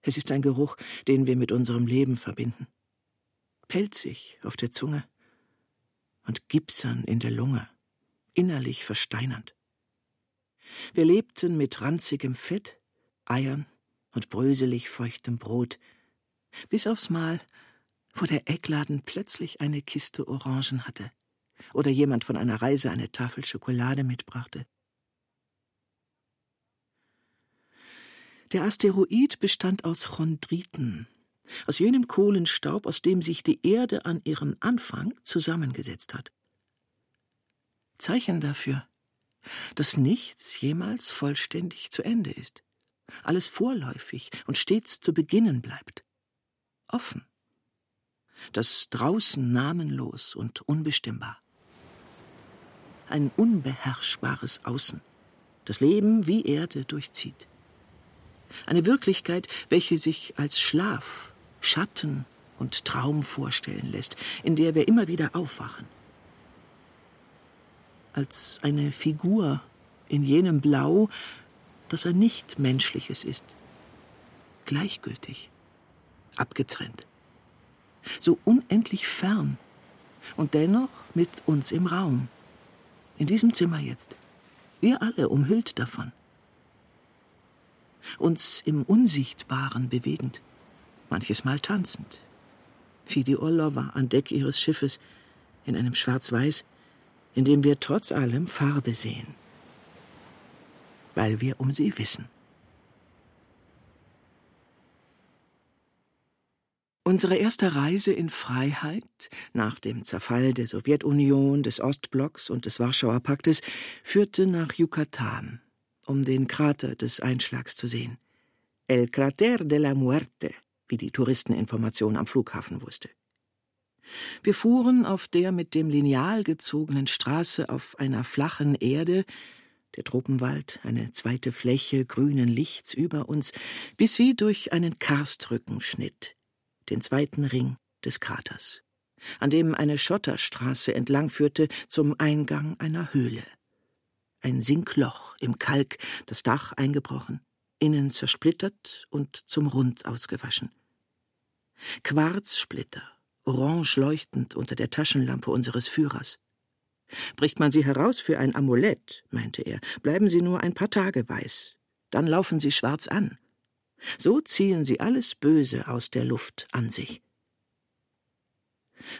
C: Es ist ein Geruch, den wir mit unserem Leben verbinden. Pelzig auf der Zunge und gipsern in der Lunge, innerlich versteinernd. Wir lebten mit ranzigem Fett, Eiern und bröselig feuchtem Brot, bis aufs Mal, wo der Eckladen plötzlich eine Kiste Orangen hatte oder jemand von einer Reise eine Tafel Schokolade mitbrachte. Der Asteroid bestand aus Chondriten, aus jenem Kohlenstaub, aus dem sich die Erde an ihrem Anfang zusammengesetzt hat. Zeichen dafür, dass nichts jemals vollständig zu Ende ist, alles vorläufig und stets zu beginnen bleibt, offen, das draußen namenlos und unbestimmbar, ein unbeherrschbares Außen, das Leben wie Erde durchzieht, eine Wirklichkeit, welche sich als Schlaf, Schatten und Traum vorstellen lässt, in der wir immer wieder aufwachen als eine Figur in jenem Blau, das ein Nichtmenschliches ist. Gleichgültig, abgetrennt, so unendlich fern. Und dennoch mit uns im Raum, in diesem Zimmer jetzt, wir alle umhüllt davon, uns im Unsichtbaren bewegend, manches Mal tanzend, wie die Orlova an Deck ihres Schiffes in einem Schwarz-Weiß, in dem wir trotz allem Farbe sehen, weil wir um sie wissen. Unsere erste Reise in Freiheit nach dem Zerfall der Sowjetunion, des Ostblocks und des Warschauer Paktes führte nach Yucatan, um den Krater des Einschlags zu sehen. El Crater de la Muerte, wie die Touristeninformation am Flughafen wusste. Wir fuhren auf der mit dem Lineal gezogenen Straße auf einer flachen Erde, der Tropenwald, eine zweite Fläche grünen Lichts über uns, bis sie durch einen Karstrücken schnitt, den zweiten Ring des Kraters, an dem eine Schotterstraße entlangführte zum Eingang einer Höhle. Ein Sinkloch im Kalk, das Dach eingebrochen, innen zersplittert und zum Rund ausgewaschen. Quarzsplitter orange leuchtend unter der Taschenlampe unseres Führers. Bricht man sie heraus für ein Amulett, meinte er, bleiben sie nur ein paar Tage weiß, dann laufen sie schwarz an. So ziehen sie alles Böse aus der Luft an sich.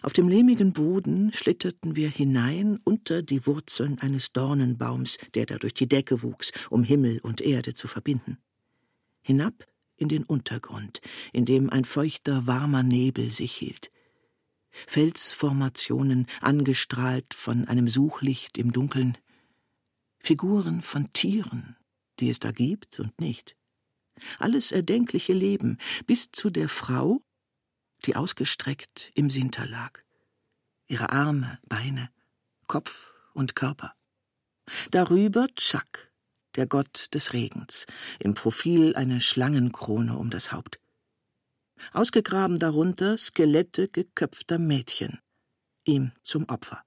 C: Auf dem lehmigen Boden schlitterten wir hinein unter die Wurzeln eines Dornenbaums, der da durch die Decke wuchs, um Himmel und Erde zu verbinden. Hinab in den Untergrund, in dem ein feuchter, warmer Nebel sich hielt. Felsformationen, angestrahlt von einem Suchlicht im Dunkeln, Figuren von Tieren, die es da gibt und nicht. Alles erdenkliche Leben, bis zu der Frau, die ausgestreckt im Sinter lag. Ihre Arme, Beine, Kopf und Körper. Darüber Tschak, der Gott des Regens, im Profil eine Schlangenkrone um das Haupt. Ausgegraben darunter Skelette geköpfter Mädchen, ihm zum Opfer.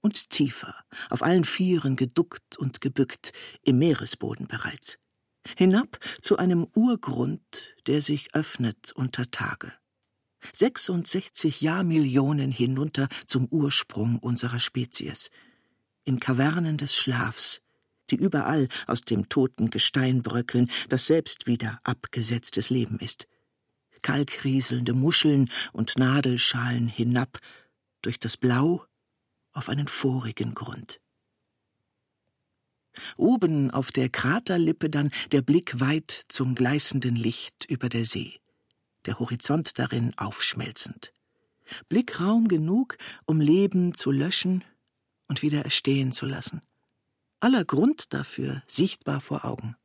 C: Und tiefer, auf allen Vieren geduckt und gebückt, im Meeresboden bereits. Hinab zu einem Urgrund, der sich öffnet unter Tage. 66 Jahrmillionen hinunter zum Ursprung unserer Spezies. In Kavernen des Schlafs, die überall aus dem toten Gestein bröckeln, das selbst wieder abgesetztes Leben ist. Kalkrieselnde Muscheln und Nadelschalen hinab durch das Blau auf einen vorigen Grund. Oben auf der Kraterlippe dann der Blick weit zum gleißenden Licht über der See, der Horizont darin aufschmelzend. Blickraum genug, um Leben zu löschen und wieder erstehen zu lassen aller Grund dafür sichtbar vor Augen.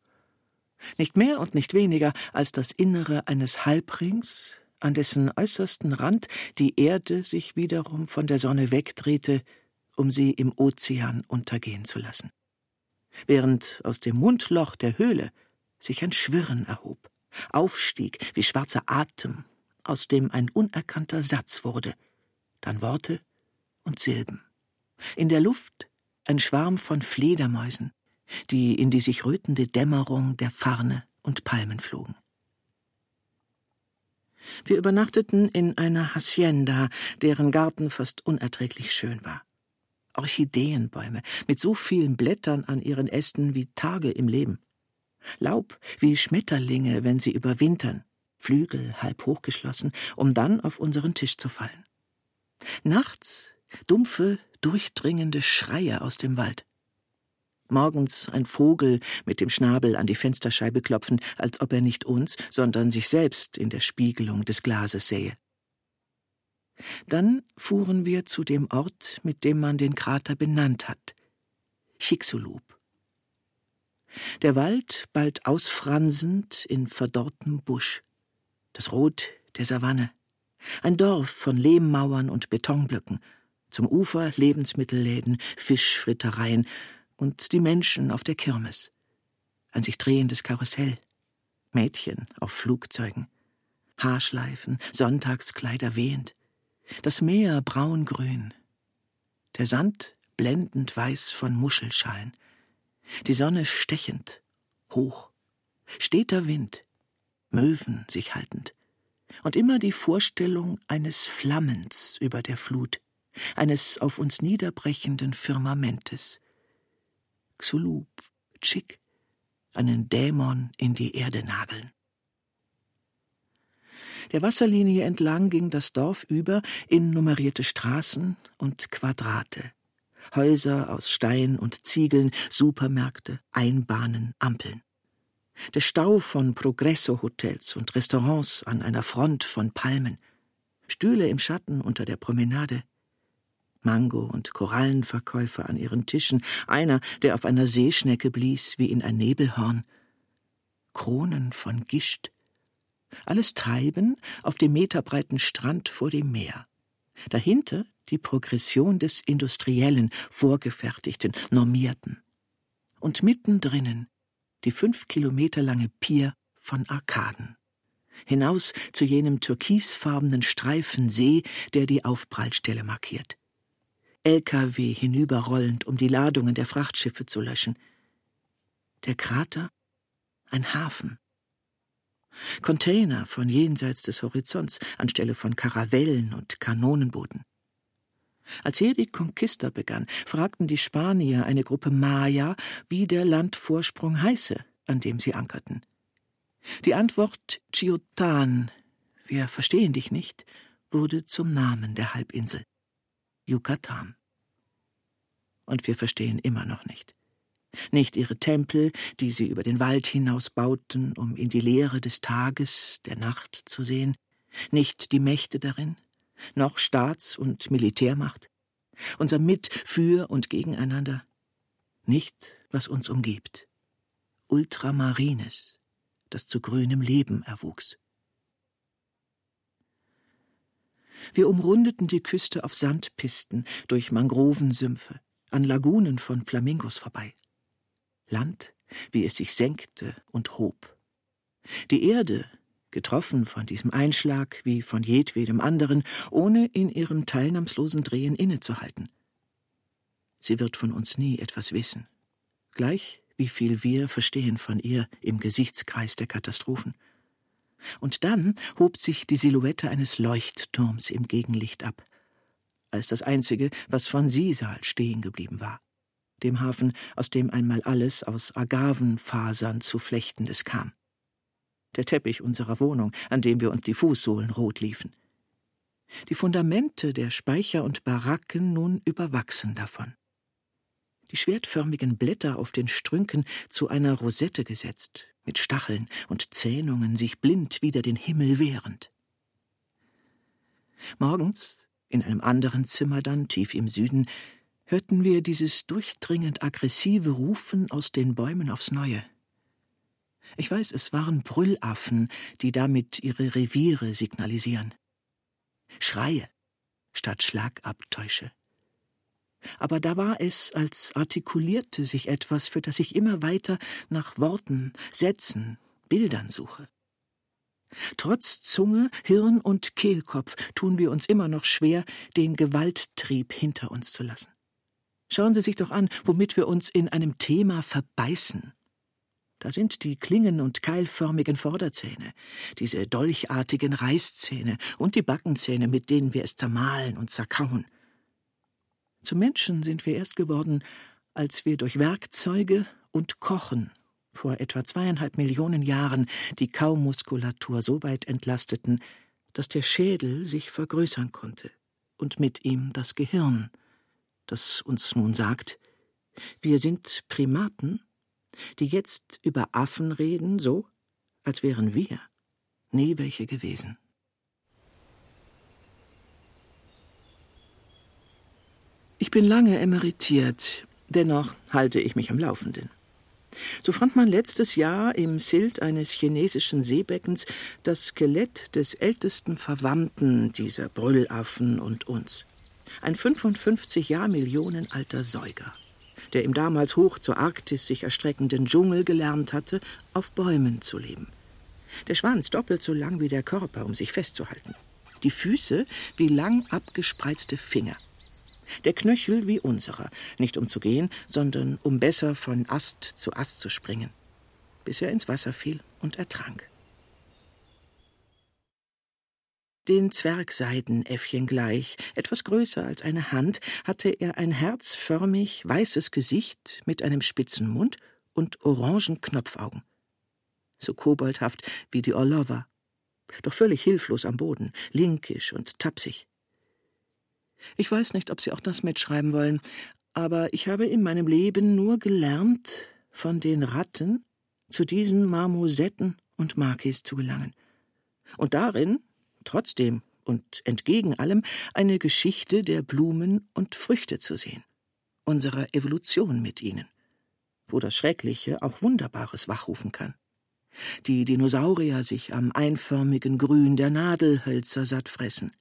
C: Nicht mehr und nicht weniger als das Innere eines Halbrings, an dessen äußersten Rand die Erde sich wiederum von der Sonne wegdrehte, um sie im Ozean untergehen zu lassen. Während aus dem Mundloch der Höhle sich ein Schwirren erhob, aufstieg wie schwarzer Atem, aus dem ein unerkannter Satz wurde, dann Worte und Silben. In der Luft ein Schwarm von Fledermäusen, die in die sich rötende Dämmerung der Farne und Palmen flogen. Wir übernachteten in einer Hacienda, deren Garten fast unerträglich schön war. Orchideenbäume mit so vielen Blättern an ihren Ästen wie Tage im Leben. Laub wie Schmetterlinge, wenn sie überwintern, Flügel halb hochgeschlossen, um dann auf unseren Tisch zu fallen. Nachts dumpfe, durchdringende Schreie aus dem Wald. Morgens ein Vogel mit dem Schnabel an die Fensterscheibe klopfend, als ob er nicht uns, sondern sich selbst in der Spiegelung des Glases sähe. Dann fuhren wir zu dem Ort, mit dem man den Krater benannt hat, Chicxulub. Der Wald bald ausfransend in verdorrtem Busch, das Rot der Savanne, ein Dorf von Lehmmauern und Betonblöcken, zum Ufer Lebensmittelläden, Fischfrittereien und die Menschen auf der Kirmes. Ein sich drehendes Karussell, Mädchen auf Flugzeugen, Haarschleifen, Sonntagskleider wehend, das Meer braungrün, der Sand blendend weiß von Muschelschalen, die Sonne stechend, hoch, steter Wind, Möwen sich haltend, und immer die Vorstellung eines Flammens über der Flut, eines auf uns niederbrechenden Firmamentes. Xulub, Chick, einen Dämon in die Erde nageln. Der Wasserlinie entlang ging das Dorf über in nummerierte Straßen und Quadrate. Häuser aus Stein und Ziegeln, Supermärkte, Einbahnen, Ampeln. Der Stau von Progresso-Hotels und Restaurants an einer Front von Palmen. Stühle im Schatten unter der Promenade. Mango- und Korallenverkäufer an ihren Tischen, einer, der auf einer Seeschnecke blies wie in ein Nebelhorn. Kronen von Gischt. Alles Treiben auf dem meterbreiten Strand vor dem Meer. Dahinter die Progression des Industriellen, Vorgefertigten, Normierten. Und mittendrinnen die fünf Kilometer lange Pier von Arkaden. Hinaus zu jenem türkisfarbenen Streifen See, der die Aufprallstelle markiert. LKW hinüberrollend, um die Ladungen der Frachtschiffe zu löschen. Der Krater? Ein Hafen. Container von jenseits des Horizonts anstelle von Karavellen und Kanonenbooten. Als hier die Conquista begann, fragten die Spanier eine Gruppe Maya, wie der Landvorsprung heiße, an dem sie ankerten. Die Antwort Chiotan, wir verstehen dich nicht, wurde zum Namen der Halbinsel. Yucatan. Und wir verstehen immer noch nicht. Nicht ihre Tempel, die sie über den Wald hinaus bauten, um in die Leere des Tages, der Nacht zu sehen, nicht die Mächte darin, noch Staats- und Militärmacht, unser Mit, Für und Gegeneinander, nicht, was uns umgibt. Ultramarines, das zu grünem Leben erwuchs. Wir umrundeten die Küste auf Sandpisten, durch Mangrovensümpfe, an Lagunen von Flamingos vorbei. Land, wie es sich senkte und hob. Die Erde, getroffen von diesem Einschlag wie von jedwedem anderen, ohne in ihrem teilnahmslosen Drehen innezuhalten. Sie wird von uns nie etwas wissen, gleich wie viel wir verstehen von ihr im Gesichtskreis der Katastrophen. Und dann hob sich die Silhouette eines Leuchtturms im Gegenlicht ab, als das einzige, was von Sisal stehen geblieben war, dem Hafen, aus dem einmal alles aus Agavenfasern zu Flechtendes kam. Der Teppich unserer Wohnung, an dem wir uns die Fußsohlen rot liefen. Die Fundamente der Speicher und Baracken nun überwachsen davon. Die schwertförmigen Blätter auf den Strünken zu einer Rosette gesetzt, mit Stacheln und Zähnungen sich blind wider den Himmel wehrend. Morgens, in einem anderen Zimmer dann, tief im Süden, hörten wir dieses durchdringend aggressive Rufen aus den Bäumen aufs Neue. Ich weiß, es waren Brüllaffen, die damit ihre Reviere signalisieren. Schreie statt Schlagabtäusche. Aber da war es, als artikulierte sich etwas, für das ich immer weiter nach Worten, Sätzen, Bildern suche. Trotz Zunge, Hirn und Kehlkopf tun wir uns immer noch schwer, den Gewalttrieb hinter uns zu lassen. Schauen Sie sich doch an, womit wir uns in einem Thema verbeißen. Da sind die klingen- und keilförmigen Vorderzähne, diese dolchartigen Reißzähne und die Backenzähne, mit denen wir es zermahlen und zerkauen. Zu Menschen sind wir erst geworden, als wir durch Werkzeuge und Kochen vor etwa zweieinhalb Millionen Jahren die Kaumuskulatur so weit entlasteten, dass der Schädel sich vergrößern konnte und mit ihm das Gehirn, das uns nun sagt, wir sind Primaten, die jetzt über Affen reden, so als wären wir nie welche gewesen. Ich bin lange emeritiert, dennoch halte ich mich am Laufenden. So fand man letztes Jahr im Silt eines chinesischen Seebeckens das Skelett des ältesten Verwandten dieser Brüllaffen und uns. Ein 55 Jahr Millionen alter Säuger, der im damals hoch zur Arktis sich erstreckenden Dschungel gelernt hatte, auf Bäumen zu leben. Der Schwanz doppelt so lang wie der Körper, um sich festzuhalten. Die Füße wie lang abgespreizte Finger der Knöchel wie unserer, nicht um zu gehen, sondern um besser von Ast zu Ast zu springen, bis er ins Wasser fiel und ertrank. Den Zwergseidenäffchen gleich, etwas größer als eine Hand, hatte er ein herzförmig weißes Gesicht mit einem spitzen Mund und orangen Knopfaugen. So koboldhaft wie die Orlova, doch völlig hilflos am Boden, linkisch und tapsig. Ich weiß nicht, ob Sie auch das mitschreiben wollen, aber ich habe in meinem Leben nur gelernt, von den Ratten zu diesen Marmosetten und Makis zu gelangen. Und darin, trotzdem und entgegen allem, eine Geschichte der Blumen und Früchte zu sehen, unserer Evolution mit ihnen, wo das Schreckliche auch Wunderbares wachrufen kann. Die Dinosaurier sich am einförmigen Grün der Nadelhölzer satt fressen,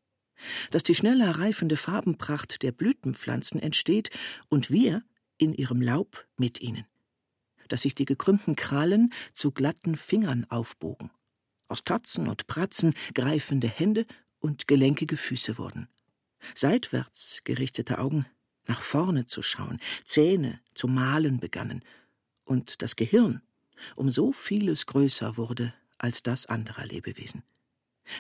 C: dass die schneller reifende Farbenpracht der Blütenpflanzen entsteht und wir in ihrem Laub mit ihnen, dass sich die gekrümmten Krallen zu glatten Fingern aufbogen, aus Tatzen und Pratzen greifende Hände und gelenkige Füße wurden, seitwärts gerichtete Augen nach vorne zu schauen, Zähne zu malen begannen und das Gehirn um so vieles größer wurde als das anderer Lebewesen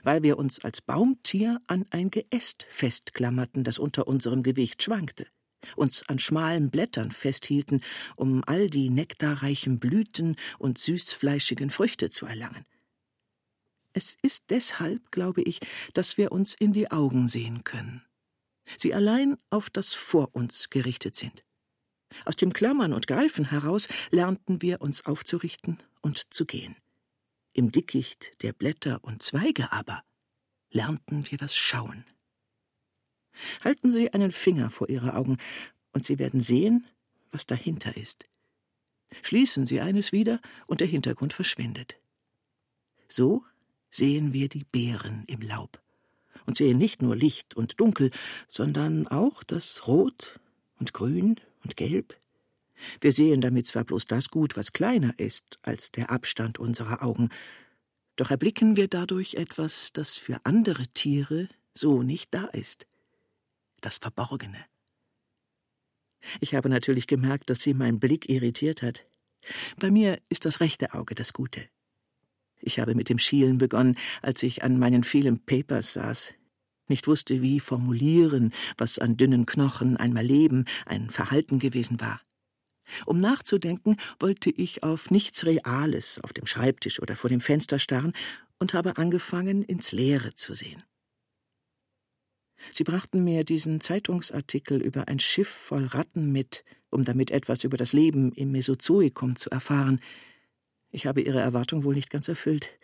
C: weil wir uns als Baumtier an ein Geäst festklammerten, das unter unserem Gewicht schwankte, uns an schmalen Blättern festhielten, um all die nektarreichen Blüten und süßfleischigen Früchte zu erlangen. Es ist deshalb, glaube ich, dass wir uns in die Augen sehen können. Sie allein auf das vor uns gerichtet sind. Aus dem Klammern und Greifen heraus lernten wir uns aufzurichten und zu gehen. Im Dickicht der Blätter und Zweige aber lernten wir das Schauen. Halten Sie einen Finger vor Ihre Augen, und Sie werden sehen, was dahinter ist. Schließen Sie eines wieder, und der Hintergrund verschwindet. So sehen wir die Beeren im Laub und sehen nicht nur Licht und Dunkel, sondern auch das Rot und Grün und Gelb. Wir sehen damit zwar bloß das gut, was kleiner ist als der Abstand unserer Augen, doch erblicken wir dadurch etwas, das für andere Tiere so nicht da ist. Das Verborgene. Ich habe natürlich gemerkt, dass sie mein Blick irritiert hat. Bei mir ist das rechte Auge das Gute. Ich habe mit dem Schielen begonnen, als ich an meinen vielen Papers saß, nicht wusste, wie formulieren, was an dünnen Knochen einmal Leben, ein Verhalten gewesen war. Um nachzudenken, wollte ich auf nichts Reales auf dem Schreibtisch oder vor dem Fenster starren und habe angefangen, ins Leere zu sehen. Sie brachten mir diesen Zeitungsartikel über ein Schiff voll Ratten mit, um damit etwas über das Leben im Mesozoikum zu erfahren. Ich habe Ihre Erwartung wohl nicht ganz erfüllt.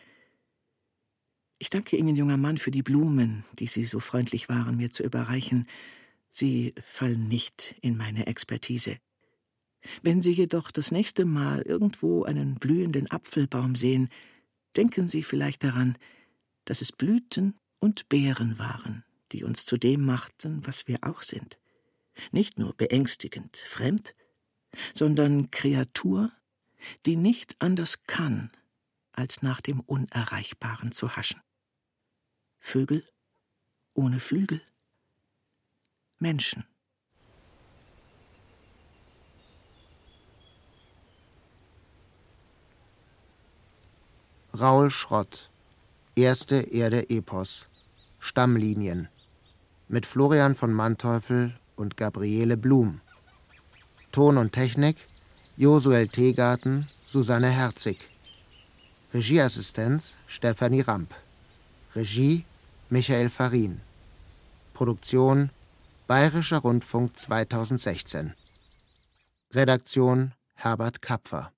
C: Ich danke Ihnen, junger Mann, für die Blumen, die Sie so freundlich waren, mir zu überreichen. Sie fallen nicht in meine Expertise. Wenn Sie jedoch das nächste Mal irgendwo einen blühenden Apfelbaum sehen, denken Sie vielleicht daran, dass es Blüten und Beeren waren, die uns zu dem machten, was wir auch sind. Nicht nur beängstigend fremd, sondern Kreatur, die nicht anders kann, als nach dem Unerreichbaren zu haschen. Vögel ohne Flügel, Menschen.
B: Raul Schrott Erste Erde Epos Stammlinien mit Florian von Manteuffel und Gabriele Blum. Ton und Technik Josuel Teegarten, Susanne Herzig. Regieassistenz Stefanie Ramp. Regie Michael Farin. Produktion Bayerischer Rundfunk 2016. Redaktion Herbert Kapfer